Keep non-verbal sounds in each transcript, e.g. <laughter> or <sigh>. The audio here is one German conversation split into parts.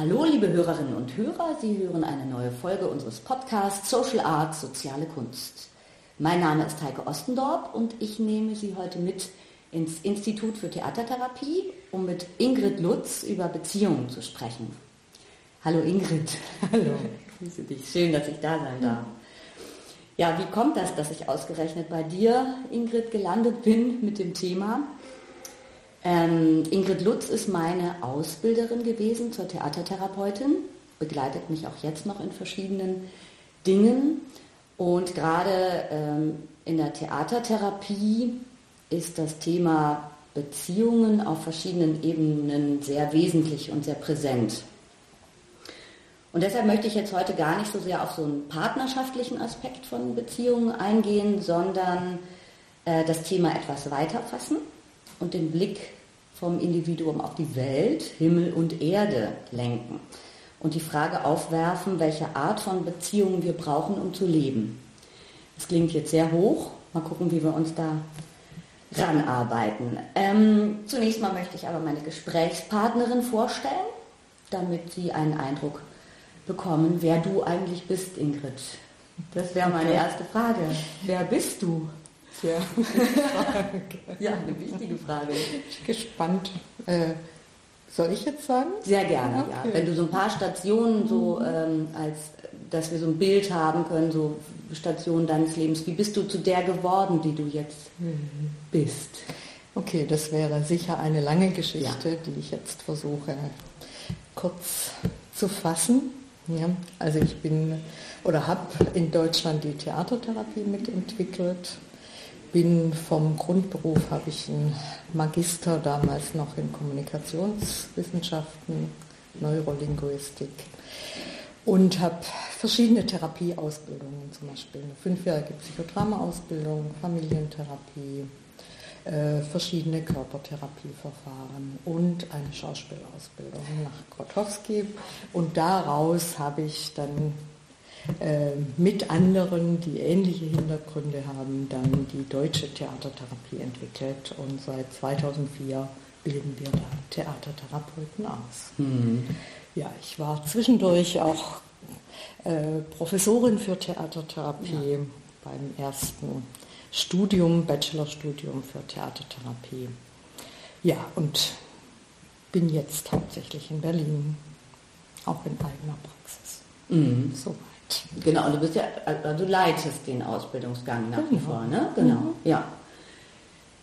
Hallo, liebe Hörerinnen und Hörer, Sie hören eine neue Folge unseres Podcasts Social Arts, soziale Kunst. Mein Name ist Heike Ostendorp und ich nehme Sie heute mit ins Institut für Theatertherapie, um mit Ingrid Lutz über Beziehungen zu sprechen. Hallo Ingrid. <laughs> Hallo. Grüße dich. Schön, dass ich da sein darf. Ja, wie kommt das, dass ich ausgerechnet bei dir, Ingrid, gelandet bin mit dem Thema? Ähm, Ingrid Lutz ist meine Ausbilderin gewesen zur Theatertherapeutin, begleitet mich auch jetzt noch in verschiedenen Dingen. Und gerade ähm, in der Theatertherapie ist das Thema Beziehungen auf verschiedenen Ebenen sehr wesentlich und sehr präsent. Und deshalb möchte ich jetzt heute gar nicht so sehr auf so einen partnerschaftlichen Aspekt von Beziehungen eingehen, sondern äh, das Thema etwas weiter fassen und den Blick vom Individuum auf die Welt, Himmel und Erde lenken und die Frage aufwerfen, welche Art von Beziehungen wir brauchen, um zu leben. Das klingt jetzt sehr hoch. Mal gucken, wie wir uns da ranarbeiten. Ähm, zunächst mal möchte ich aber meine Gesprächspartnerin vorstellen, damit Sie einen Eindruck bekommen, wer du eigentlich bist, Ingrid. Das wäre meine erste Frage. Wer bist du? Frage. <laughs> Ja, eine wichtige Frage. Gespannt. Äh, soll ich jetzt sagen? Sehr gerne, Okay. ja. Wenn du so ein paar Stationen so ähm, als, dass wir so ein Bild haben können, so Stationen deines Lebens. Wie bist du zu der geworden, die du jetzt bist? Okay, das wäre sicher eine lange Geschichte, Ja. die ich jetzt versuche kurz zu fassen. Ja, also ich bin oder habe in Deutschland die Theatertherapie mitentwickelt. Bin vom Grundberuf habe ich einen Magister damals noch in Kommunikationswissenschaften, Neurolinguistik und habe verschiedene Therapieausbildungen, zum Beispiel eine fünfjährige Psychodrama-Ausbildung, Familientherapie, äh, verschiedene Körpertherapieverfahren und eine Schauspielausbildung nach Grotowski. Und daraus habe ich dann mit anderen, die ähnliche Hintergründe haben, dann die deutsche Theatertherapie entwickelt. Und seit 2004 bilden wir da Theatertherapeuten aus. Ja, ich war zwischendurch auch äh, Professorin für Theatertherapie beim ersten Studium, Bachelorstudium für Theatertherapie. Ja, und bin jetzt hauptsächlich in Berlin, auch in eigener Praxis. Mhm. Soweit. Genau, und du bist ja, also du leitest den Ausbildungsgang nach wie Genau. vor, ne? Genau, ja.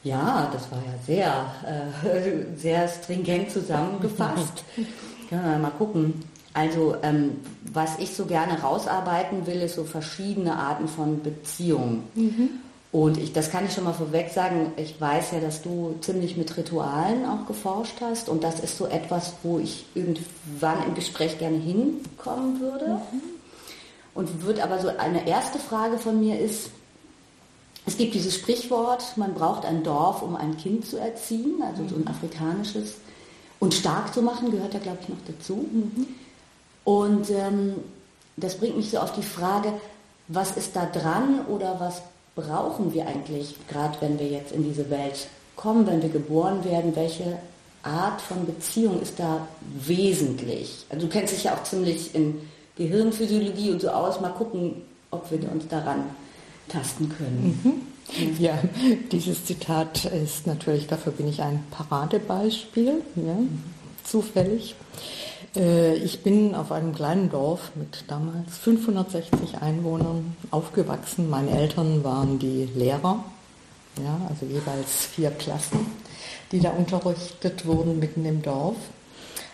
Ja, das war ja sehr, äh, <laughs> sehr stringent zusammengefasst. <laughs> Können wir mal gucken. Also, ähm, was ich so gerne rausarbeiten will, ist so verschiedene Arten von Beziehungen. Und ich, das kann ich schon mal vorweg sagen, ich weiß ja, dass du ziemlich mit Ritualen auch geforscht hast und das ist so etwas, wo ich irgendwann im Gespräch gerne hinkommen würde. Und wird aber so eine erste Frage von mir ist, es gibt dieses Sprichwort, man braucht ein Dorf, um ein Kind zu erziehen, also so ein afrikanisches. Und stark zu machen gehört da, glaube ich, noch dazu. Und ähm, das bringt mich so auf die Frage, was ist da dran oder was brauchen wir eigentlich, gerade wenn wir jetzt in diese Welt kommen, wenn wir geboren werden, welche Art von Beziehung ist da wesentlich? Also du kennst dich ja auch ziemlich in Gehirnphysiologie und so aus. Mal gucken, ob wir uns daran tasten können. Ja, dieses Zitat ist natürlich, dafür bin ich ein Paradebeispiel, ja, zufällig. Äh, Ich bin auf einem kleinen Dorf mit damals 560 Einwohnern aufgewachsen. Meine Eltern waren die Lehrer, ja, also jeweils vier Klassen, die da unterrichtet wurden mitten im Dorf.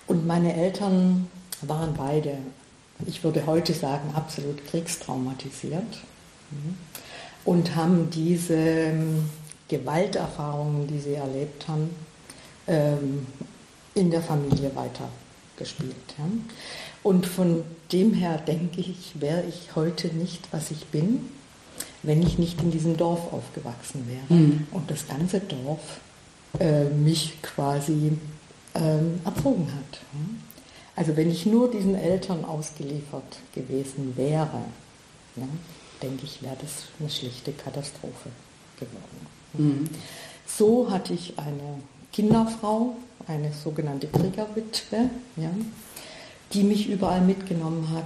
Und meine Eltern waren beide, ich würde heute sagen, absolut kriegstraumatisiert und haben diese ähm, Gewalterfahrungen, die sie erlebt haben, ähm, in der Familie weiter gespielt. Ja. Und von dem her denke ich, wäre ich heute nicht, was ich bin, wenn ich nicht in diesem Dorf aufgewachsen wäre Mhm. und das ganze Dorf äh, mich quasi ähm, erzogen hat. Also wenn ich nur diesen Eltern ausgeliefert gewesen wäre, ja, denke ich, wäre das eine schlichte Katastrophe geworden. Mhm. So hatte ich eine Kinderfrau, eine sogenannte Kriegerwitwe, ja, die mich überall mitgenommen hat.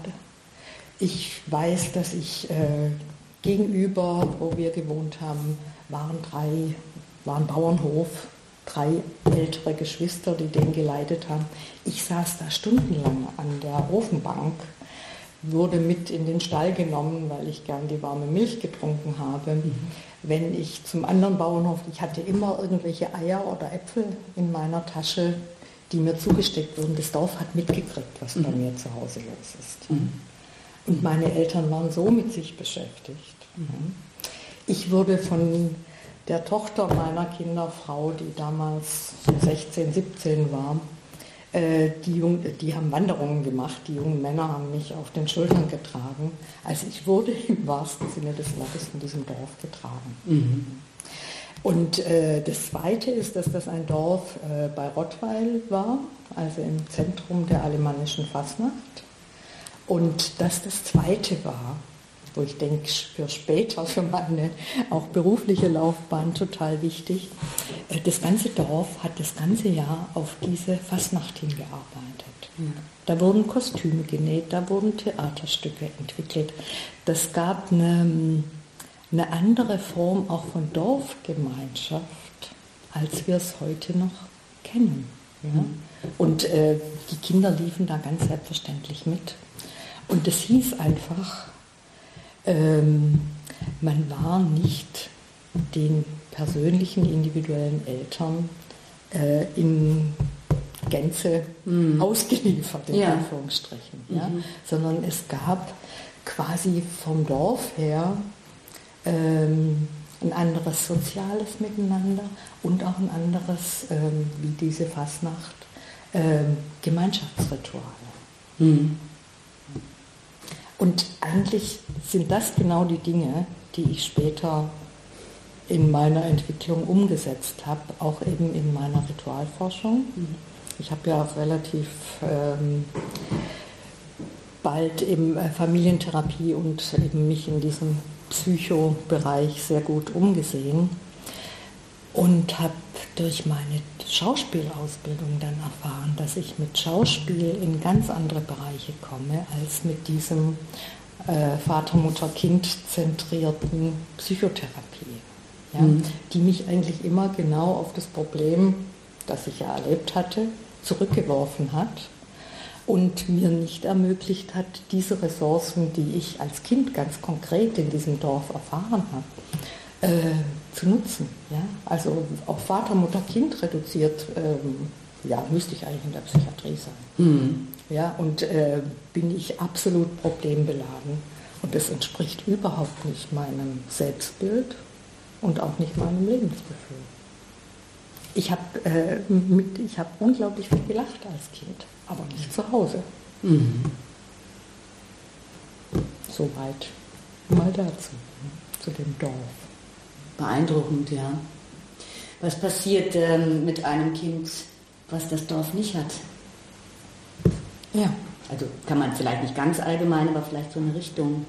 Ich weiß, dass ich äh, gegenüber, wo wir gewohnt haben, waren drei, war ein Bauernhof, drei ältere Geschwister, die den geleitet haben. Ich saß da stundenlang an der Ofenbank, wurde mit in den Stall genommen, weil ich gern die warme Milch getrunken habe. Wenn ich zum anderen Bauernhof, ich hatte immer irgendwelche Eier oder Äpfel in meiner Tasche, die mir zugesteckt wurden. Das Dorf hat mitgekriegt, was bei mir zu Hause los ist. Und meine Eltern waren so mit sich beschäftigt. Ich wurde von der Tochter meiner Kinderfrau, die damals 16, 17 war, äh, die, Jung, die haben Wanderungen gemacht, die jungen Männer haben mich auf den Schultern getragen. Also ich wurde <laughs> im wahrsten Sinne des Wortes in diesem Dorf getragen. Und äh, das Zweite ist, dass das ein Dorf äh, bei Rottweil war, also im Zentrum der alemannischen Fastnacht. Und dass das Zweite war, wo ich denke, für später, für meine auch berufliche Laufbahn total wichtig, äh, das ganze Dorf hat das ganze Jahr auf diese Fastnacht hingearbeitet. Da wurden Kostüme genäht, da wurden Theaterstücke entwickelt. Das gab eine, eine andere Form auch von Dorfgemeinschaft, als wir es heute noch kennen. Ja? Und äh, die Kinder liefen da ganz selbstverständlich mit. Und es hieß einfach, ähm, man war nicht den persönlichen, individuellen Eltern äh, in Gänze ausgeliefert, in Ja. Anführungsstrichen, ja? sondern es gab quasi vom Dorf her ähm, ein anderes soziales Miteinander und auch ein anderes, ähm, wie diese Fastnacht, ähm, Gemeinschaftsrituale. Und eigentlich sind das genau die Dinge, die ich später in meiner Entwicklung umgesetzt habe, auch eben in meiner Ritualforschung. Ich habe ja relativ ähm, bald eben äh, Familientherapie und eben mich in diesem Psychobereich sehr gut umgesehen und habe durch meine Schauspielausbildung dann erfahren, dass ich mit Schauspiel in ganz andere Bereiche komme als mit diesem äh, Vater-Mutter-Kind-zentrierten Psychotherapie, ja, die mich eigentlich immer genau auf das Problem, das ich ja erlebt hatte, zurückgeworfen hat und mir nicht ermöglicht hat, diese Ressourcen, die ich als Kind ganz konkret in diesem Dorf erfahren habe, äh, zu nutzen. Ja? Also auf Vater, Mutter, Kind reduziert, ähm, ja, müsste ich eigentlich in der Psychiatrie sein. Ja, und äh, bin ich absolut problembeladen. Und das entspricht überhaupt nicht meinem Selbstbild und auch nicht meinem Lebensgefühl. Ich habe äh, mit- ich hab unglaublich viel gelacht als Kind, aber nicht zu Hause. Soweit mal dazu, ne, zu dem Dorf. Beeindruckend, ja. Was passiert ähm, mit einem Kind, was das Dorf nicht hat? Ja, Also kann man vielleicht nicht ganz allgemein, aber vielleicht so eine Richtung.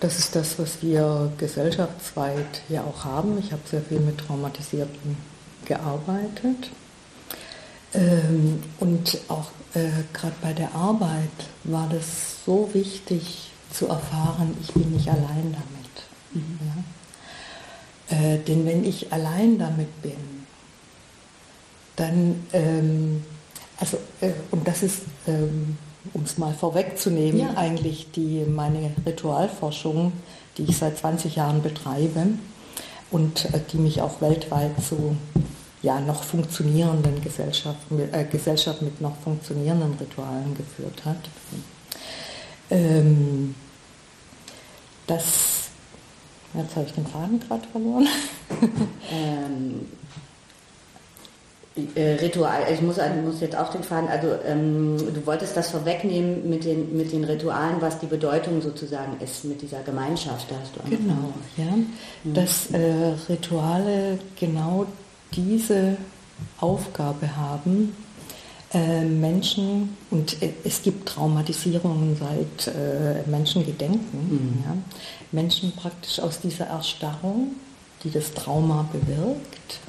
das ist das, was wir gesellschaftsweit ja auch haben. Ich habe sehr viel mit Traumatisierten gearbeitet. Ähm, und auch äh, gerade bei der Arbeit war das so wichtig zu erfahren, ich bin nicht allein damit. Ja? Äh, denn wenn ich allein damit bin, dann, ähm, also, äh, und das ist, ähm, um es mal vorwegzunehmen, Ja. eigentlich die, meine Ritualforschung, die ich seit 20 Jahren betreibe und äh, die mich auch weltweit zu ja, noch funktionierenden Gesellschaften, äh, Gesellschaft mit noch funktionierenden Ritualen geführt hat. Ähm, das, jetzt habe ich den Faden gerade verloren. Ähm, Äh, Ritual, ich muss, ich muss jetzt auch den Faden, also ähm, du wolltest das vorwegnehmen mit den, mit den Ritualen, was die Bedeutung sozusagen ist mit dieser Gemeinschaft. Da hast du genau, ja. Dass äh, Rituale genau diese Aufgabe haben, Menschen, und äh, es gibt Traumatisierungen seit äh, Menschengedenken, mhm. ja, Menschen praktisch aus dieser Erstarrung, die das Trauma bewirkt,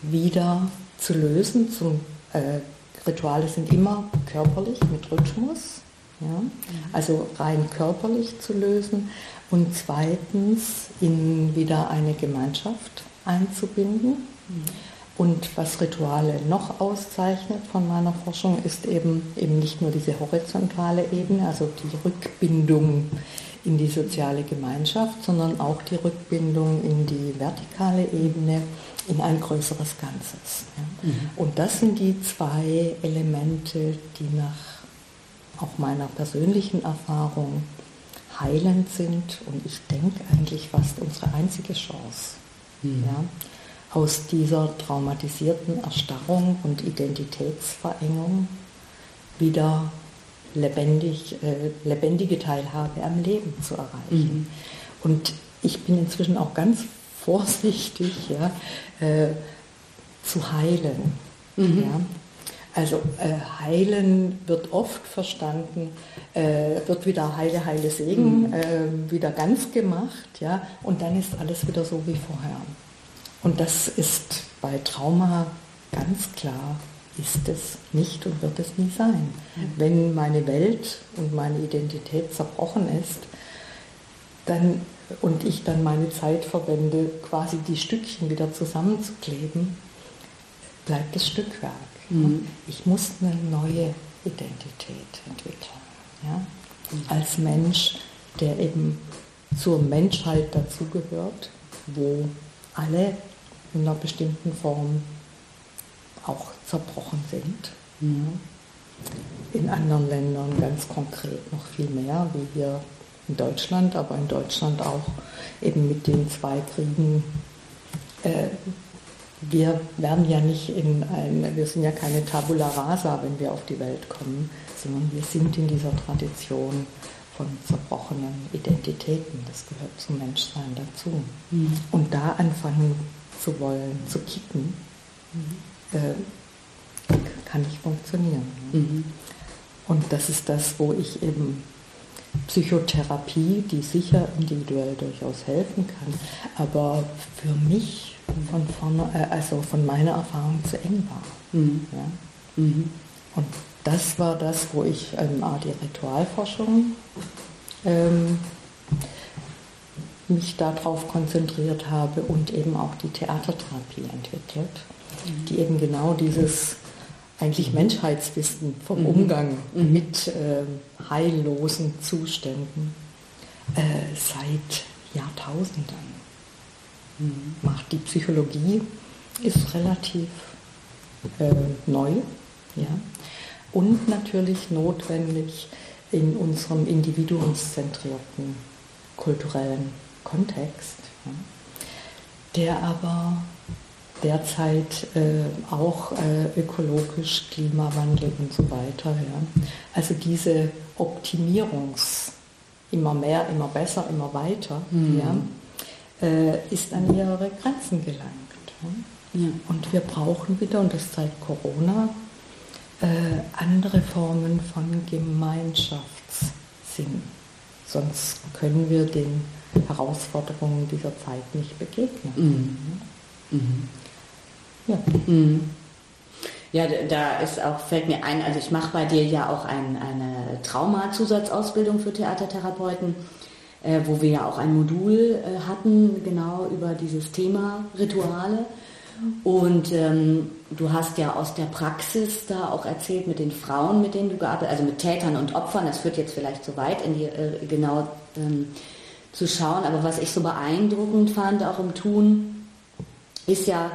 wieder zu lösen. Zum, äh, Rituale sind immer körperlich mit Rhythmus, ja? Mhm. also rein körperlich zu lösen und zweitens in wieder eine Gemeinschaft einzubinden. Mhm. Und was Rituale noch auszeichnet von meiner Forschung, ist eben, eben nicht nur diese horizontale Ebene, also die Rückbindung in die soziale Gemeinschaft, sondern auch die Rückbindung in die vertikale Ebene, in ein größeres Ganzes. Ja. Mhm. Und das sind die zwei Elemente, die nach auch meiner persönlichen Erfahrung heilend sind und ich denke eigentlich fast unsere einzige Chance. Mhm. Ja, aus dieser traumatisierten Erstarrung und Identitätsverengung wieder lebendig, äh, lebendige Teilhabe am Leben zu erreichen. Mhm. Und ich bin inzwischen auch ganz <laughs> vorsichtig, ja, äh, zu heilen. Mhm. Ja. Also äh, heilen wird oft verstanden, äh, wird wieder heile, heile Segen, mhm. Äh, wieder ganz gemacht, ja, und dann ist alles wieder so wie vorher. Und das ist bei Trauma ganz klar, ist es nicht und wird es nie sein. Wenn meine Welt und meine Identität zerbrochen ist, dann und ich dann meine Zeit verwende, quasi die Stückchen wieder zusammenzukleben, bleibt das Stückwerk. Mhm. Ich muss eine neue Identität entwickeln. Ja? Mhm. Als Mensch, der eben zur Menschheit dazugehört, wo alle in einer bestimmten Form auch zerbrochen sind. Mhm. In anderen Ländern ganz konkret noch viel mehr, wie wir in Deutschland, aber in Deutschland auch eben mit den zwei Kriegen. Äh, wir werden ja nicht in ein, wir sind ja keine Tabula rasa, wenn wir auf die Welt kommen, sondern wir sind in dieser Tradition von zerbrochenen Identitäten. Das gehört zum Menschsein dazu. Mhm. Und da anfangen zu wollen, zu kicken, mhm. äh, kann nicht funktionieren. Mhm. Und das ist das, wo ich eben Psychotherapie, die sicher individuell durchaus helfen kann, aber für mich von vorne, äh, also von meiner Erfahrung zu eng war. Mhm. Ja? Mhm. Und das war das, wo ich ähm, die Ritualforschung ähm, mich darauf konzentriert habe und eben auch die Theatertherapie entwickelt, mhm. die eben genau dieses eigentlich Menschheitswissen vom mhm. Umgang mhm. mit äh, heillosen Zuständen äh, seit Jahrtausenden mhm. macht. Die Psychologie ist relativ äh, neu ja? und natürlich notwendig in unserem individuumszentrierten kulturellen Kontext, der aber derzeit äh, auch äh, ökologisch, Klimawandel und so weiter. Ja. Also diese Optimierungs, immer mehr, immer besser, immer weiter, mhm. ja, äh, ist an ihre Grenzen gelangt. Ja. ja. Und wir brauchen wieder, und das zeigt Corona, äh, andere Formen von Gemeinschaftssinn. Sonst können wir den Herausforderungen dieser Zeit nicht begegnen. Mhm. Mhm. Ja. Mhm. Ja, da ist auch, fällt mir ein, also ich mache bei dir ja auch ein, eine Trauma-Zusatzausbildung für Theatertherapeuten, äh, wo wir ja auch ein Modul äh, hatten, genau über dieses Thema Rituale. Und ähm, du hast ja aus der Praxis da auch erzählt mit den Frauen, mit denen du gearbeitet hast, also mit Tätern und Opfern, das führt jetzt vielleicht zu weit, in die, äh, genau ähm, zu schauen. Aber was ich so beeindruckend fand, auch im Tun, ist ja,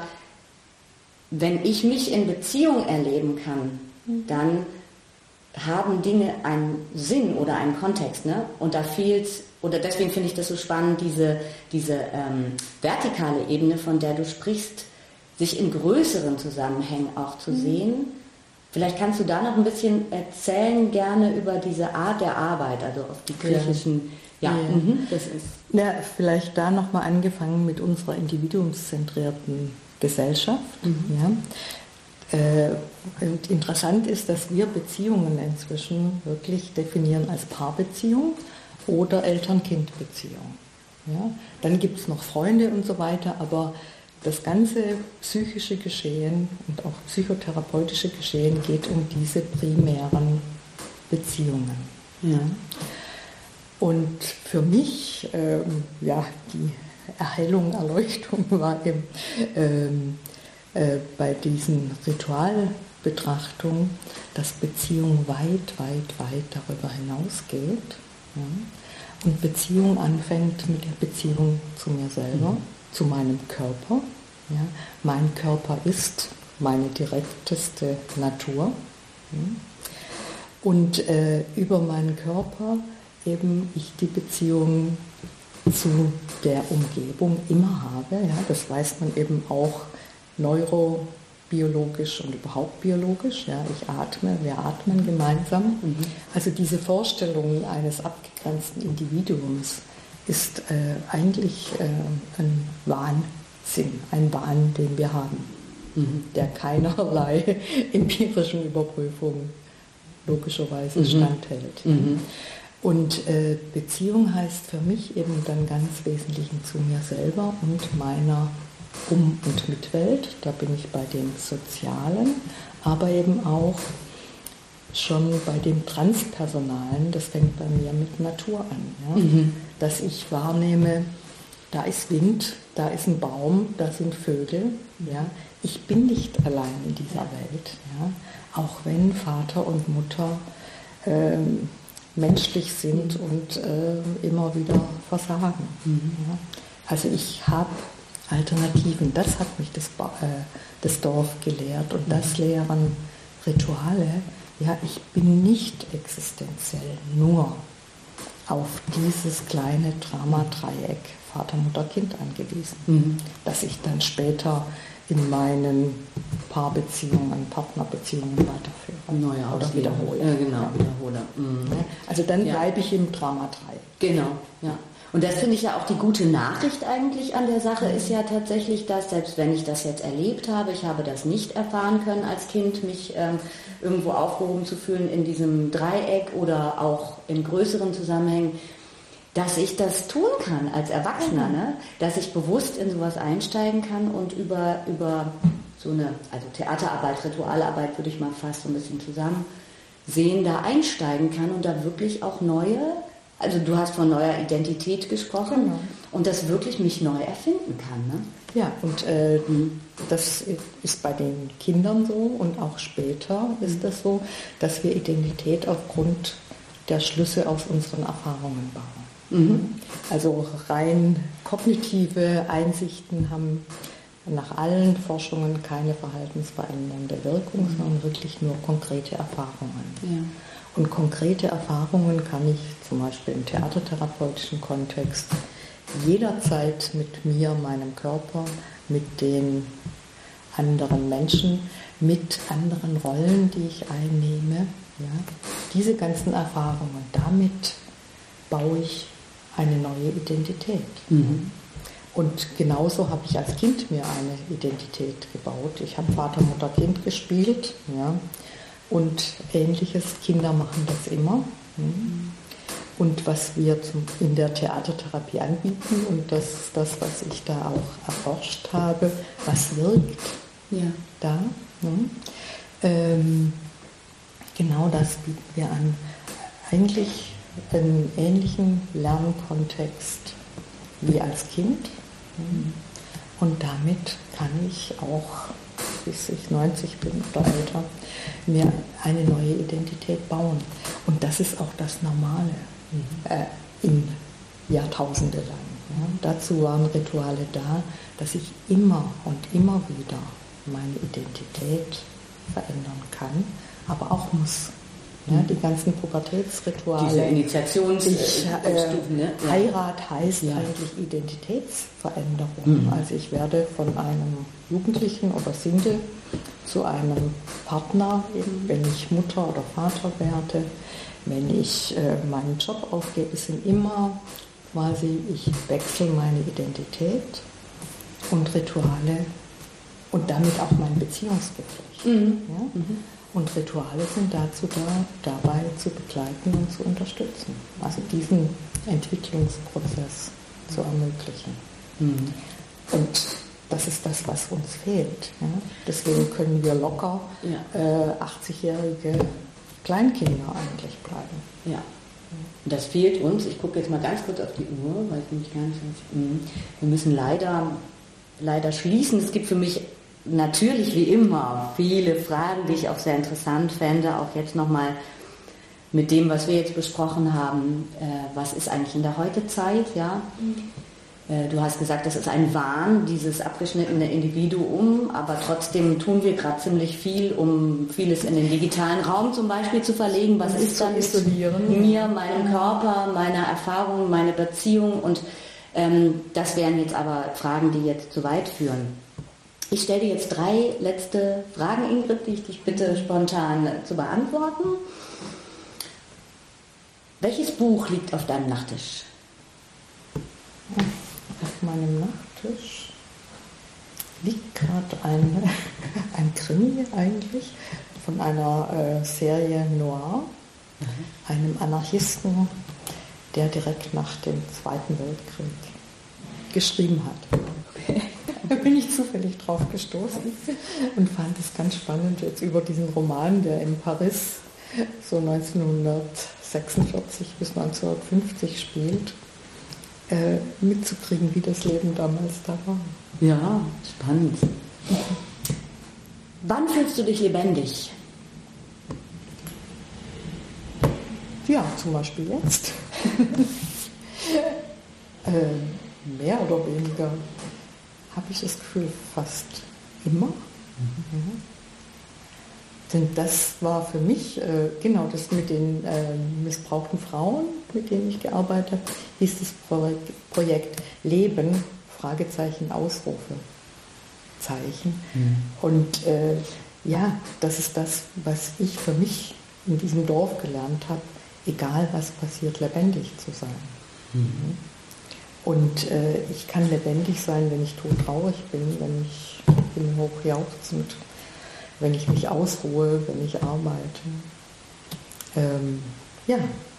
wenn ich mich in Beziehung erleben kann, dann haben Dinge einen Sinn oder einen Kontext. Ne? Und da fehlt, oder deswegen finde ich das so spannend, diese, diese ähm, vertikale Ebene, von der du sprichst, sich in größeren Zusammenhängen auch zu sehen. Vielleicht kannst du da noch ein bisschen erzählen, gerne über diese Art der Arbeit, also auf die kirchlichen. Ja, Ja. Mhm, das ist. Ja, vielleicht da nochmal angefangen mit unserer individuumszentrierten Gesellschaft. Ja. Äh, und interessant ist, dass wir Beziehungen inzwischen wirklich definieren als Paarbeziehung oder Eltern-Kind-Beziehung. Ja. Dann gibt es noch Freunde und so weiter, aber das ganze psychische Geschehen und auch psychotherapeutische Geschehen geht um diese primären Beziehungen. Ja. Und für mich, ähm, ja, die Erhellung, Erleuchtung <laughs> war eben ähm, äh, bei diesen Ritualbetrachtungen, dass Beziehung weit, weit, weit darüber hinausgeht. Ja? Und Beziehung anfängt mit der Beziehung zu mir selber, zu meinem Körper. Ja? Mein Körper ist meine direkteste Natur. Ja? Und äh, über meinen Körper eben ich die Beziehung zu der Umgebung immer habe. Ja, das weiß man eben auch neurobiologisch und überhaupt biologisch. Ja, ich atme, wir atmen gemeinsam. Also diese Vorstellung eines abgegrenzten Individuums ist äh, eigentlich äh, ein Wahnsinn, ein Wahn, den wir haben, der keinerlei <laughs> empirischen Überprüfungen logischerweise standhält. Und äh, Beziehung heißt für mich eben dann ganz wesentlich zu mir selber und meiner Um- und Mitwelt. Da bin ich bei dem Sozialen, aber eben auch schon bei dem Transpersonalen. Das fängt bei mir mit Natur an. Ja? Dass ich wahrnehme, da ist Wind, da ist ein Baum, da sind Vögel. Ja? Ich bin nicht allein in dieser Welt. Ja? Auch wenn Vater und Mutter ähm, menschlich sind und äh, immer wieder versagen. Ja? Also ich habe Alternativen. Das hat mich das, äh, das Dorf gelehrt und das lehren Rituale. Ja, ich bin nicht existenziell nur auf dieses kleine Drama-Dreieck Vater, Mutter, Kind angewiesen, das ich dann später in meinen Paarbeziehungen, Partnerbeziehungen weiterführe Neue oder wiederhole. Ja, genau, Ja. wiederhole. Mhm. Also dann Ja. bleibe ich im Drama-Dreieck. Genau, ja. Und das finde ich ja auch die gute Nachricht eigentlich an der Sache ist ja tatsächlich, dass selbst wenn ich das jetzt erlebt habe, ich habe das nicht erfahren können als Kind, mich ähm, irgendwo aufgehoben zu fühlen in diesem Dreieck oder auch in größeren Zusammenhängen, dass ich das tun kann als Erwachsener, ne? dass ich bewusst in sowas einsteigen kann und über, über so eine, also Theaterarbeit, Ritualarbeit würde ich mal fast so ein bisschen zusammen sehen, da einsteigen kann und da wirklich auch neue, also du hast von neuer Identität gesprochen Genau. und das wirklich mich neu erfinden kann. Ne? Ja, und äh, das ist bei den Kindern so und auch später ist das so, dass wir Identität aufgrund der Schlüsse aus unseren Erfahrungen bauen. Also rein kognitive Einsichten haben nach allen Forschungen keine verhaltensverändernde Wirkung, sondern wirklich nur konkrete Erfahrungen. Und konkrete Erfahrungen kann ich zum Beispiel im theatertherapeutischen Kontext jederzeit mit mir, meinem Körper, mit den anderen Menschen, mit anderen Rollen, die ich einnehme. Ja, diese ganzen Erfahrungen, damit baue ich eine neue Identität. Und genauso habe ich als Kind mir eine Identität gebaut. Ich habe Vater, Mutter, Kind gespielt. Ja. Und ähnliches, Kinder machen das immer. Und was wir zum, in der Theatertherapie anbieten, und das ist das, was ich da auch erforscht habe, was wirkt Ja. da. Ne? Ähm, genau das bieten wir an. Eigentlich einen ähnlichen Lernkontext wie als Kind. Und damit kann ich auch, bis ich 90 bin oder älter, mir eine neue Identität bauen. Und das ist auch das Normale äh, in Jahrtausende lang. Ja. Dazu waren Rituale da, dass ich immer und immer wieder meine Identität verändern kann, aber auch muss. Ja, die ganzen Pubertätsrituale. Diese Initiationsstufen. Äh, ne? Heirat heißt Ja. eigentlich Identitätsveränderung. Mhm. Also ich werde von einem Jugendlichen oder Single zu einem Partner, eben, wenn ich Mutter oder Vater werde, wenn ich äh, meinen Job aufgebe, sind immer quasi, ich wechsle meine Identität und Rituale und damit auch mein Beziehungsgeflecht. Ja? Und Rituale sind dazu da, dabei zu begleiten und zu unterstützen. Also diesen Entwicklungsprozess zu ermöglichen. Mhm. Und das ist das, was uns fehlt. Ja? Deswegen können wir locker Ja. äh, 80-jährige Kleinkinder eigentlich bleiben. Ja. Das fehlt uns. Ich gucke jetzt mal ganz kurz auf die Uhr, weil ich nämlich gar nicht. Mhm. Wir müssen leider, leider schließen. Es gibt für mich natürlich wie immer viele Fragen, die ich auch sehr interessant fände, auch jetzt nochmal mit dem, was wir jetzt besprochen haben. Äh, was ist eigentlich in der Heutezeit? Ja? Äh, Du hast gesagt, das ist ein Wahn, dieses abgeschnittene Individuum, aber trotzdem tun wir gerade ziemlich viel, um vieles in den digitalen Raum zum Beispiel zu verlegen. Was ist dann mit mir, meinem Körper, meiner Erfahrung, meine Beziehung? Und ähm, das wären jetzt aber Fragen, die jetzt zu weit führen. Ich stelle dir jetzt drei letzte Fragen, Ingrid, die ich dich bitte spontan zu beantworten. Welches Buch liegt auf deinem Nachttisch? Auf meinem Nachttisch liegt gerade ein, <laughs> ein Krimi eigentlich von einer äh, Serie Noir, einem Anarchisten, der direkt nach dem Zweiten Weltkrieg geschrieben hat. Da bin ich zufällig drauf gestoßen und fand es ganz spannend, jetzt über diesen Roman, der in Paris so 1946 bis 1950 spielt, äh, mitzukriegen, wie das Leben damals da war. Ja, spannend. Wann fühlst du dich lebendig? Ja, zum Beispiel jetzt. <laughs> äh, mehr oder weniger habe ich das Gefühl, fast immer. Mhm. Denn das war für mich, äh, genau das mit den äh, missbrauchten Frauen, mit denen ich gearbeitet habe, hieß das Projekt, Projekt Leben, Fragezeichen, Ausrufe, Zeichen. Und äh, ja, das ist das, was ich für mich in diesem Dorf gelernt habe, egal was passiert, lebendig zu sein. Mhm. Und äh, ich kann lebendig sein, wenn ich todtraurig bin, wenn ich bin hochjauchzend, wenn ich mich ausruhe, wenn ich arbeite. Ähm, ja,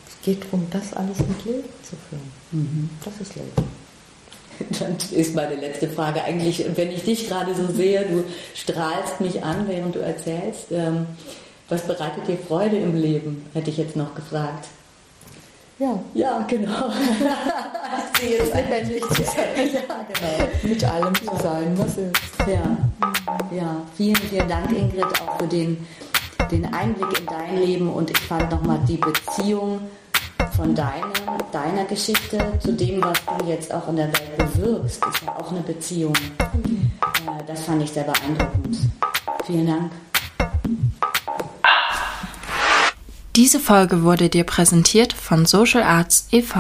es geht darum, das alles mit Leben zu führen. Das ist Leben. <laughs> Dann ist meine letzte Frage eigentlich, wenn ich dich gerade so sehe, du strahlst mich an, während du erzählst. Ähm, was bereitet dir Freude im Leben? Hätte ich jetzt noch gefragt. Ja, Ja, genau. <laughs> ich sehe es lebendig zu sein. <laughs> Ja, genau. mit allem zu sein, was ist. Ja, ja. Vielen, vielen Dank, Ingrid, auch für den, den Einblick in dein Leben und ich fand nochmal die Beziehung von deiner, deiner Geschichte zu dem, was du jetzt auch in der Welt bewirkst, ist ja auch eine Beziehung. Äh, Das fand ich sehr beeindruckend. Vielen Dank. Diese Folge wurde dir präsentiert von Social Arts e.V.